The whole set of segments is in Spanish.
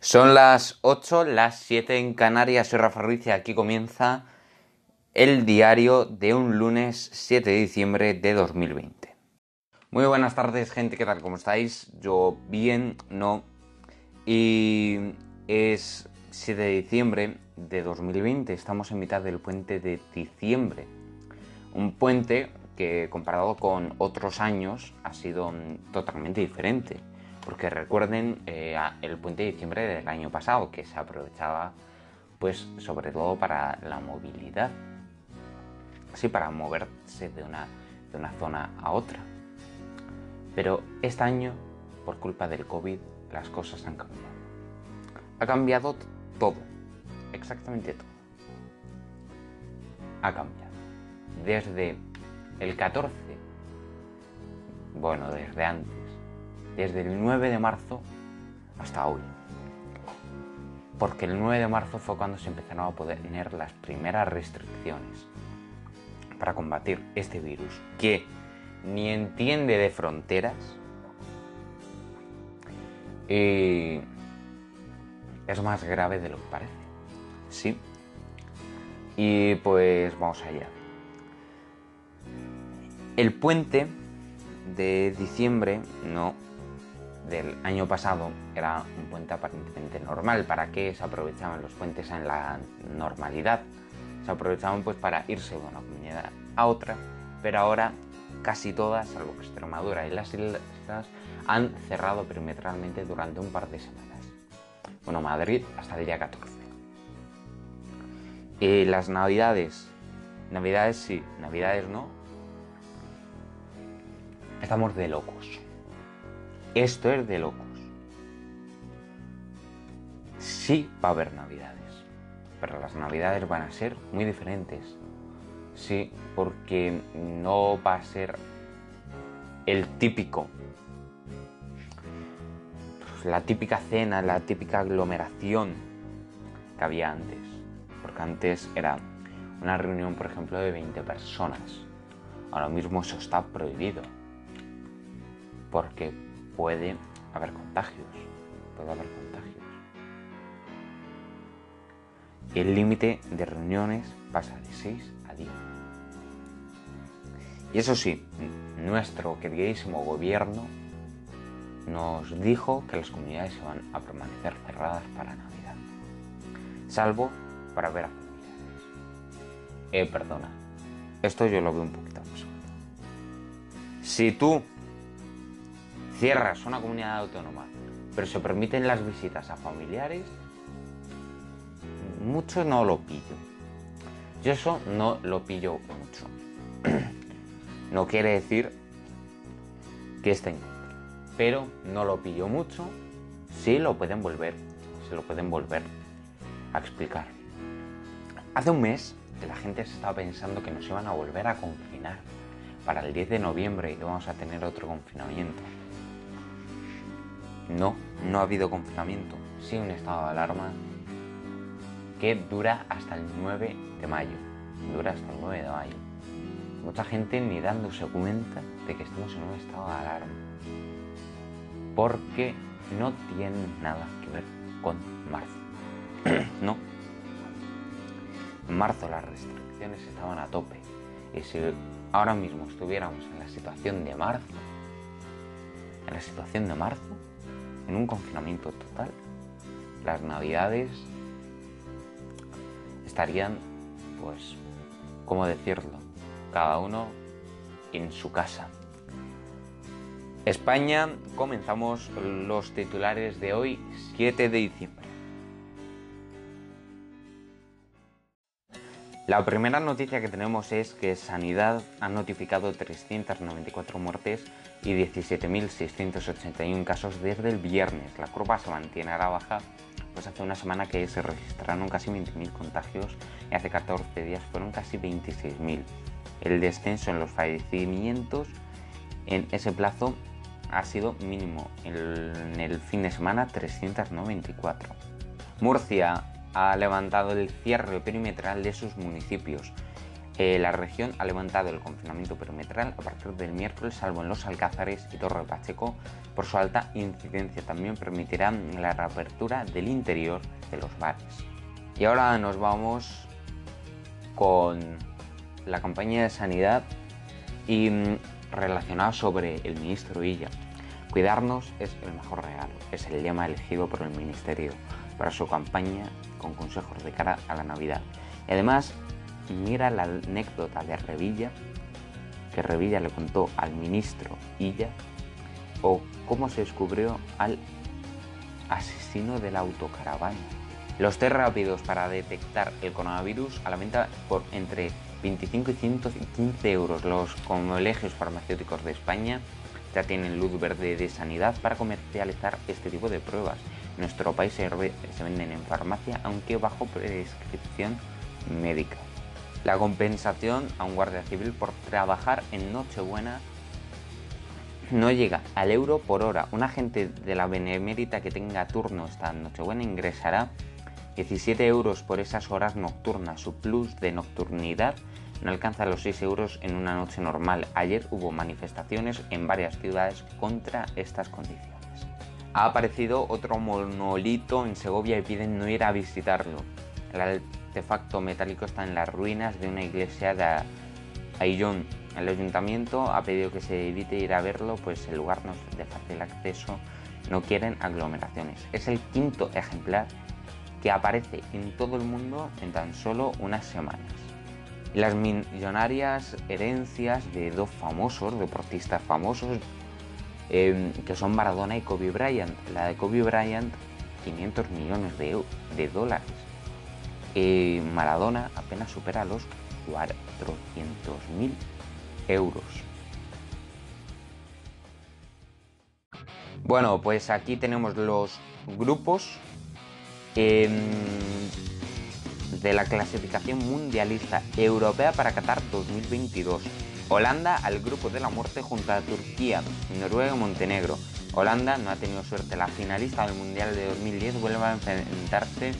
Son las 8, las 7 en Canarias. Soy Rafa aquí comienza el diario de un lunes 7 de diciembre de 2020. Muy buenas tardes, gente. ¿Qué tal? ¿Cómo estáis? Yo bien, no. Y es 7 de diciembre de 2020. Estamos en mitad del puente de diciembre. Un puente que comparado con otros años ha sido totalmente diferente porque recuerden eh, el puente de diciembre del año pasado, que se aprovechaba pues sobre todo para la movilidad, sí, para moverse de una, de una zona a otra. Pero este año, por culpa del COVID, las cosas han cambiado. Ha cambiado todo, exactamente todo. Ha cambiado. Desde el 14, bueno, desde antes, desde el 9 de marzo hasta hoy. Porque el 9 de marzo fue cuando se empezaron a poner las primeras restricciones para combatir este virus que ni entiende de fronteras y es más grave de lo que parece. Sí. Y pues vamos allá. El puente de diciembre no del año pasado era un puente aparentemente normal. ¿Para qué se aprovechaban los puentes en la normalidad? Se aprovechaban pues para irse de una comunidad a otra, pero ahora casi todas, salvo Extremadura y las islas, han cerrado perimetralmente durante un par de semanas. Bueno, Madrid hasta el día 14. Y las navidades, navidades sí, navidades no, estamos de locos. Esto es de locos. Sí va a haber navidades, pero las navidades van a ser muy diferentes. Sí, porque no va a ser el típico, la típica cena, la típica aglomeración que había antes. Porque antes era una reunión, por ejemplo, de 20 personas. Ahora mismo eso está prohibido. Porque puede haber contagios. Puede haber contagios. El límite de reuniones pasa de 6 a 10. Y eso sí, nuestro queridísimo gobierno nos dijo que las comunidades se van a permanecer cerradas para Navidad. Salvo para ver a familiares. Eh, perdona. Esto yo lo veo un poquito absurdo. Si tú cierras una comunidad autónoma, pero se permiten las visitas a familiares, mucho no lo pillo. Yo eso no lo pillo mucho. no quiere decir que esté en contra, pero no lo pillo mucho. Sí lo pueden volver, se lo pueden volver a explicar. Hace un mes que la gente se estaba pensando que nos iban a volver a confinar para el 10 de noviembre y que vamos a tener otro confinamiento. No, no ha habido confinamiento, sí un estado de alarma que dura hasta el 9 de mayo. Dura hasta el 9 de mayo. Mucha gente ni dándose cuenta de que estamos en un estado de alarma. Porque no tiene nada que ver con marzo. no. En marzo las restricciones estaban a tope. Y si ahora mismo estuviéramos en la situación de marzo, en la situación de marzo, en un confinamiento total, las navidades estarían, pues, ¿cómo decirlo? Cada uno en su casa. España, comenzamos los titulares de hoy, 7 de diciembre. La primera noticia que tenemos es que Sanidad ha notificado 394 muertes y 17.681 casos desde el viernes. La curva se mantiene a la baja, pues hace una semana que se registraron casi 20.000 contagios y hace 14 días fueron casi 26.000. El descenso en los fallecimientos en ese plazo ha sido mínimo. En el fin de semana 394. Murcia ha levantado el cierre perimetral de sus municipios. eh, la región ha levantado el confinamiento perimetral a partir del miércoles, salvo en los Alcázares y Torre Pacheco, por su alta incidencia. También permitirá la reapertura del interior de los bares. Y ahora nos vamos con la campaña de sanidad y mm, relacionado sobre el ministro Villa. Cuidarnos es el mejor regalo, es el lema elegido por el ministerio para su campaña con consejos de cara a la Navidad. Y además, mira la anécdota de Revilla, que Revilla le contó al ministro Illa, o cómo se descubrió al asesino de la autocaravana. Los test rápidos para detectar el coronavirus a la venta por entre 25 y 115 euros. Los colegios farmacéuticos de España ya tienen luz verde de sanidad para comercializar este tipo de pruebas. Nuestro país se, venden en farmacia, aunque bajo prescripción médica. La compensación a un guardia civil por trabajar en Nochebuena no llega al euro por hora. Un agente de la Benemérita que tenga turno esta Nochebuena ingresará 17 euros por esas horas nocturnas. Su plus de nocturnidad no alcanza los 6 euros en una noche normal. Ayer hubo manifestaciones en varias ciudades contra estas condiciones. Ha aparecido otro monolito en Segovia y piden no ir a visitarlo. El artefacto metálico está en las ruinas de una iglesia de Ayllón. El ayuntamiento ha pedido que se evite ir a verlo, pues el lugar no es de fácil acceso, no quieren aglomeraciones. Es el quinto ejemplar que aparece en todo el mundo en tan solo unas semanas. Las millonarias herencias de dos famosos, deportistas famosos, em, que son Maradona y Kobe Bryant. La de Kobe Bryant, 500 millones de, de dólares. Eh, Maradona apenas supera los 400 mil euros. Bueno, pues aquí tenemos los grupos em, de la clasificación mundialista europea para Qatar 2022. Holanda al grupo de la muerte junto a Turquía, Noruega y Montenegro. Holanda no ha tenido suerte. La finalista del Mundial de 2010 vuelve a enfrentarse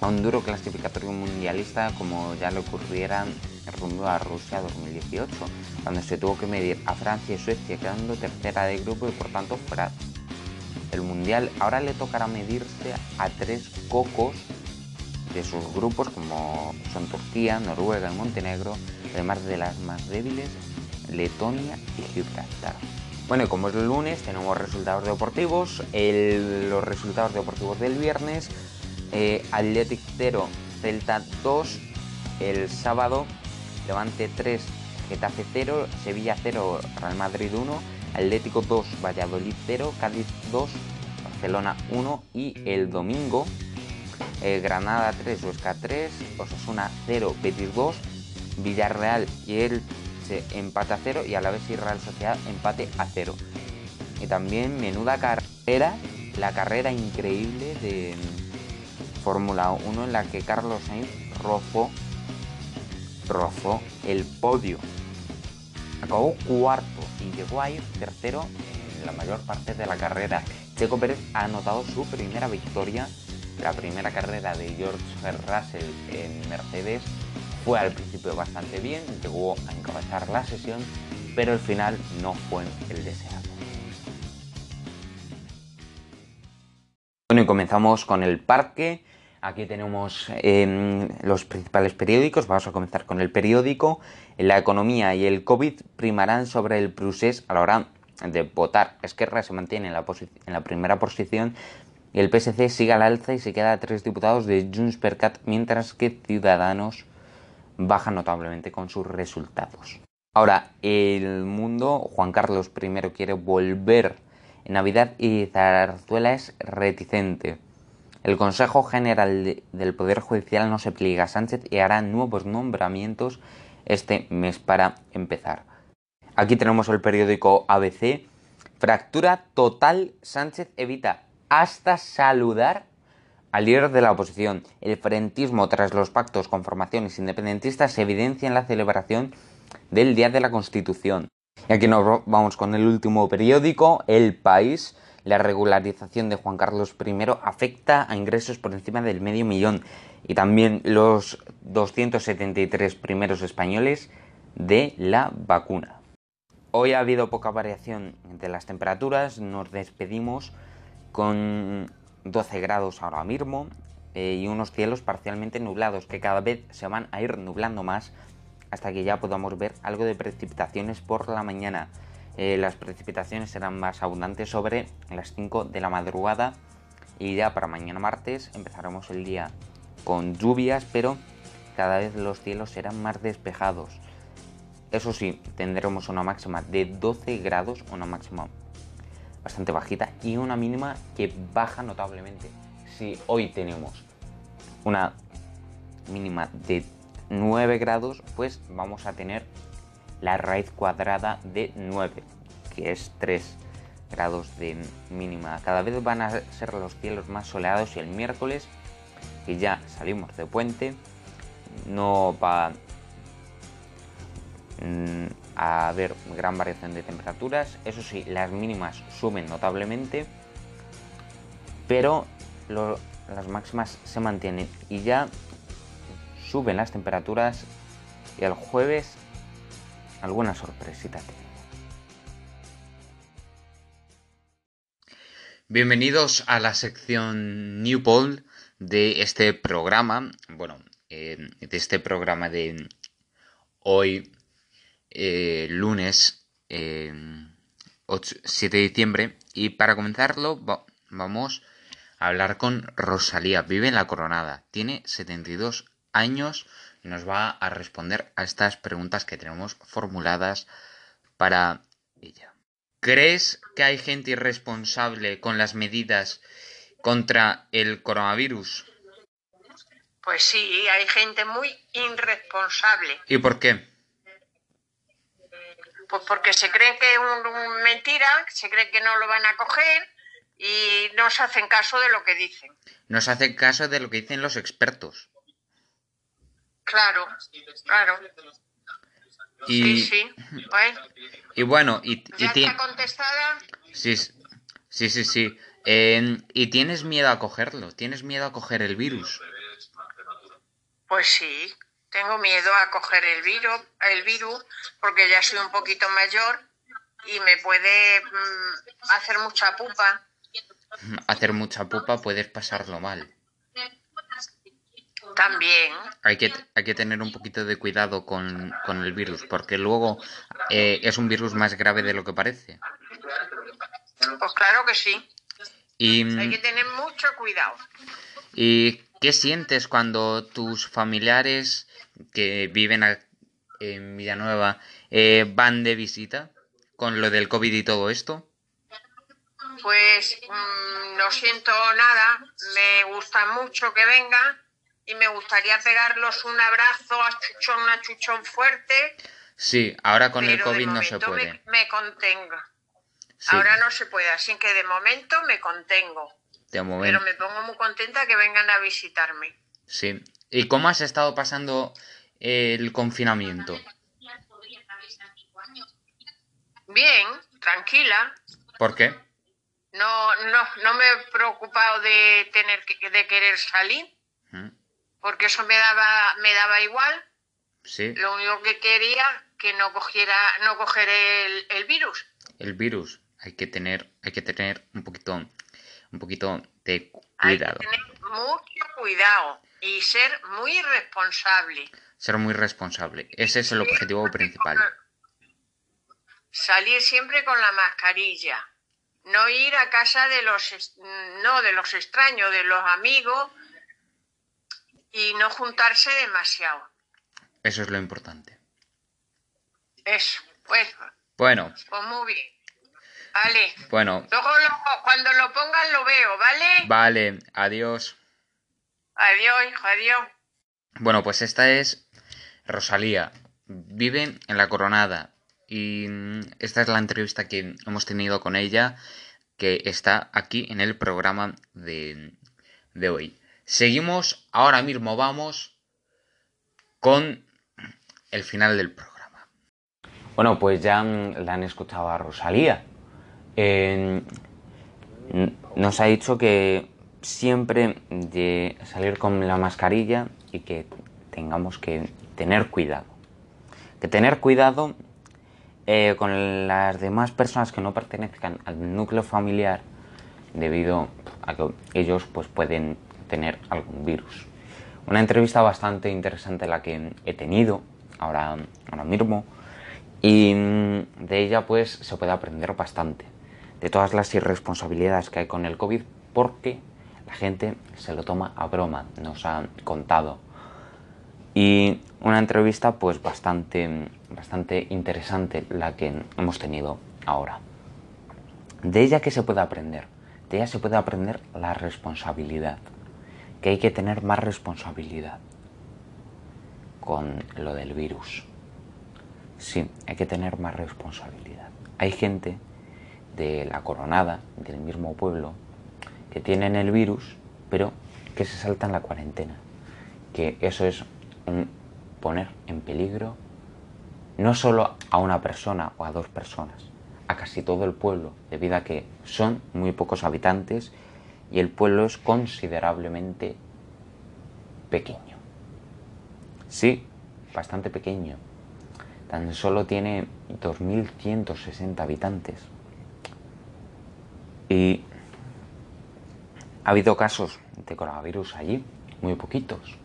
a un duro clasificatorio mundialista como ya le ocurriera rumbo a Rusia 2018, cuando se tuvo que medir a Francia y Suecia quedando tercera de grupo y por tanto fuera el mundial. Ahora le tocará medirse a tres cocos de sus grupos como son Turquía, Noruega y Montenegro, además de las más débiles, Letonia y Gibraltar. Bueno, como es el lunes, tenemos resultados deportivos. los resultados deportivos del viernes eh, Athletic 0, Celta 2, el sábado Levante 3, Getafe 0, Sevilla 0, Real Madrid 1, Atlético 2, Valladolid 0, Cádiz 2, Barcelona 1 y el domingo eh, Granada 3, Huesca 3, Osasuna 0, Betis 2, Villarreal y el empate a 0 y a la vez y Real Sociedad empate a 0. Y también menuda carrera, la carrera increíble de Fórmula 1 en la que Carlos Sainz rozó, rozó el podio. Acabó cuarto y llegó a ir tercero en la mayor parte de la carrera. Checo Pérez ha anotado su primera victoria. La primera carrera de George Russell en Mercedes fue al principio bastante bien, llegó a encabezar la sesión, pero el final no fue el deseado. Bueno, y comenzamos con el parque Aquí tenemos em, los principales periódicos. Vamos a comenzar con el periódico. La economía y el COVID primarán sobre el procés a la hora de votar. Esquerra se mantiene en la primera posición y el PSC sigue al alza y se queda a tres diputados de Junts per Cat, mientras que Ciudadanos baja notablemente con sus resultados. Ahora, el mundo, Juan Carlos I quiere volver en Navidad y Zarzuela es reticente. El Consejo General del Poder Judicial no se pliega a Sánchez y hará nuevos nombramientos este mes para empezar. Aquí tenemos el periódico ABC. Fractura total. Sánchez evita hasta saludar al líder de la oposición. El frentismo tras los pactos con formaciones independentistas se evidencia en la celebración del Día de la Constitución. Y aquí nos vamos con el último periódico, El País. La regularización de Juan Carlos I afecta a ingresos por encima del medio millón y también los 273 primeros españoles de la vacuna. Hoy ha habido poca variación de las temperaturas, nos despedimos con 12 grados ahora mismo eh, y unos cielos parcialmente nublados que cada vez se van a ir nublando más hasta que ya podamos ver algo de precipitaciones por la mañana. Eh, las precipitaciones serán más abundantes sobre las 5 de la madrugada y ya para mañana martes empezaremos el día con lluvias, pero cada vez los cielos serán más despejados. Eso sí, tendremos una máxima de 12 grados, una máxima bastante bajita y una mínima que baja notablemente. Si hoy tenemos una mínima de 9 grados, pues vamos a tener la raíz cuadrada de 9, que es 3 grados de mínima. Cada vez van a ser los cielos más soleados y el miércoles, que ya salimos de puente, no va mm, a haber gran variación de temperaturas. Eso sí, las mínimas suben notablemente, pero las máximas se mantienen y ya suben las temperaturas y el jueves alguna sorpresita Bienvenidos a la sección New Poll de este programa, bueno, eh, de este programa de hoy, eh, lunes 7 de diciembre, y para comenzarlo vamos a hablar con Rosalía, vive en La Coronada, tiene 72 años y nos va a responder a estas preguntas que tenemos formuladas para ella. ¿Crees que hay gente irresponsable con las medidas contra el coronavirus? Pues sí, hay gente muy irresponsable. ¿Y por qué? Pues porque se creen que es un, mentira, se creen que no lo van a coger y no se hacen caso de lo que dicen. No se hacen caso de lo que dicen los expertos. Claro, claro. Y, sí, sí. Y bueno, y, ¿Ya está contestada? Sí, sí, sí, sí. ¿Y tienes miedo a cogerlo? ¿Tienes miedo a coger el virus? Pues sí, tengo miedo a coger el virus, el virus porque ya soy un poquito mayor y me puede mm, hacer mucha pupa. Hacer mucha pupa puedes pasarlo mal. También. Hay que, hay que tener un poquito de cuidado con, el virus, porque luego eh, es un virus más grave de lo que parece. Pues claro que sí. Y, hay que tener mucho cuidado. ¿Y qué sientes cuando tus familiares que viven en Villanueva eh, van de visita con lo del COVID y todo esto? Pues mm, no siento nada, me gusta mucho que vengan y me gustaría pegarlos un abrazo a chuchón, a chuchón fuerte. Sí, ahora con el COVID no se puede. Me, me contengo. Ahora no se puede, así que de momento me contengo. De momento. Pero me pongo muy contenta que vengan a visitarme. Sí. ¿Y cómo has estado pasando el confinamiento? Bien, tranquila. ¿Por qué? No, no, no me he preocupado de tener que, de querer salir porque eso me daba, me daba igual. Sí. Lo único que quería que no cogiera, no coger el, virus. El virus. Hay que tener, hay que tener un poquito, un poquito de cuidado. Hay que tener mucho cuidado y ser muy responsable. Ser muy responsable. Ese es el objetivo principal. Salir siempre con la mascarilla. No ir a casa de los no de los extraños, de los amigos y no juntarse demasiado. Eso es lo importante. Eso, pues. Bueno. Pues muy bien. Vale. Bueno. Luego cuando lo pongan lo veo, ¿vale? Vale, adiós. Adiós, hijo, adiós. Bueno, pues esta es Rosalía. Vive en La Coronada. Y esta es la entrevista que hemos tenido con ella, que está aquí en el programa de, de hoy. Seguimos, ahora mismo vamos con el final del programa. Bueno, pues ya la han escuchado a Rosalía. nos ha dicho que siempre de salir con la mascarilla y que tengamos que tener cuidado. Que tener cuidado eh, con las demás personas que no pertenezcan al núcleo familiar debido a que ellos pues, pueden tener algún virus. Una entrevista bastante interesante la que he tenido ahora, ahora mismo y mm, de ella pues se puede aprender bastante de todas las irresponsabilidades que hay con el COVID porque gente se lo toma a broma, nos ha contado. Y una entrevista pues bastante, bastante interesante la que hemos tenido ahora. De ella que se puede aprender? De ella se puede aprender la responsabilidad, que hay que tener más responsabilidad con lo del virus. Sí, hay que tener más responsabilidad. Hay gente de la coronada, del mismo pueblo, que tienen el virus, pero que se saltan la cuarentena. Que eso es un poner en peligro no solo a una persona o a dos personas, a casi todo el pueblo, debido a que son muy pocos habitantes y el pueblo es considerablemente pequeño. Sí, bastante pequeño. Tan solo tiene 2.160 habitantes. Y ha habido casos de coronavirus allí, muy poquitos.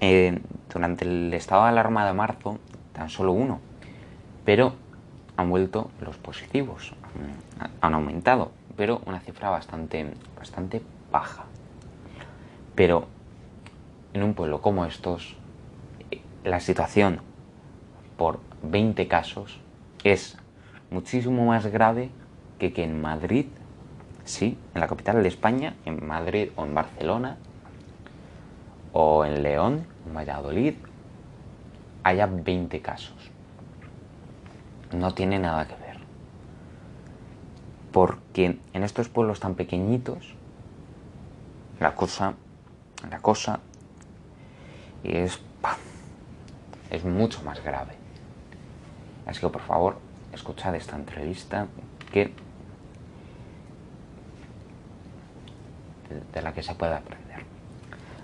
Eh, durante el estado de alarma de marzo, tan solo uno. Pero han vuelto los positivos, han aumentado, pero una cifra bastante, bastante baja. Pero en un pueblo como estos, la situación por 20 casos es muchísimo más grave que que en Madrid, sí, en la capital de España, en Madrid o en Barcelona, o en León, en Valladolid, haya 20 casos. No tiene nada que ver. Porque en estos pueblos tan pequeñitos, la cosa, la cosa es, es mucho más grave. Así que por favor, escuchad esta entrevista que de la que se puede aprender.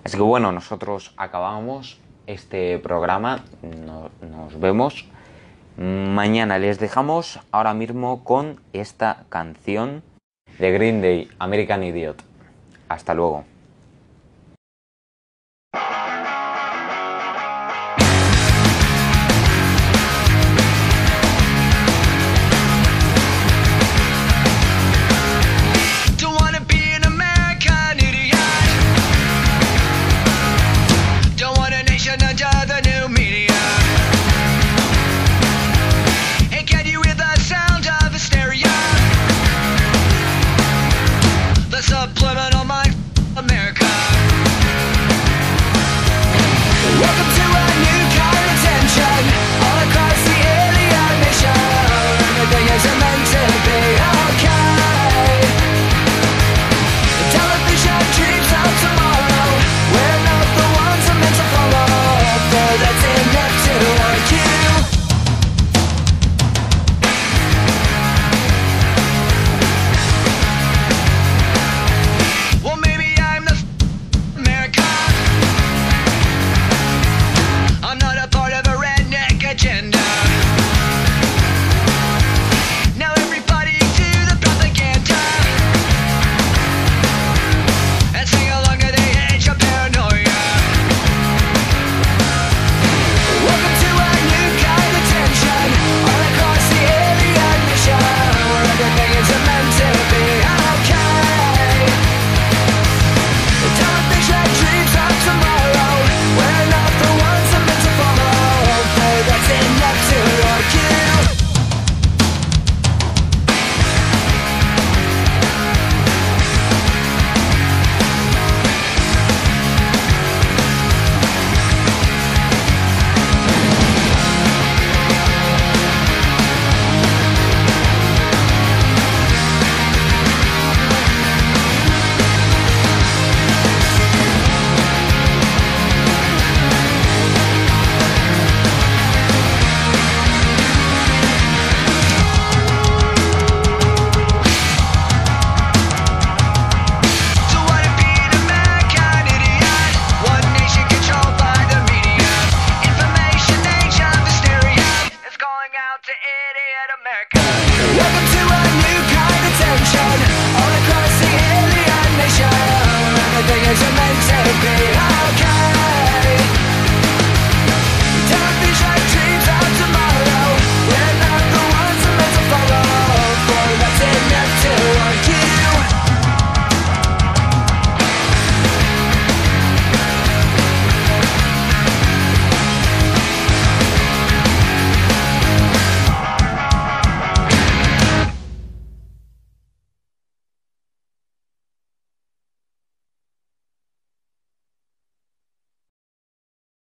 Así que bueno, nosotros acabamos este programa, nos vemos. Mañana les dejamos ahora mismo con esta canción de Green Day, American Idiot. Hasta luego.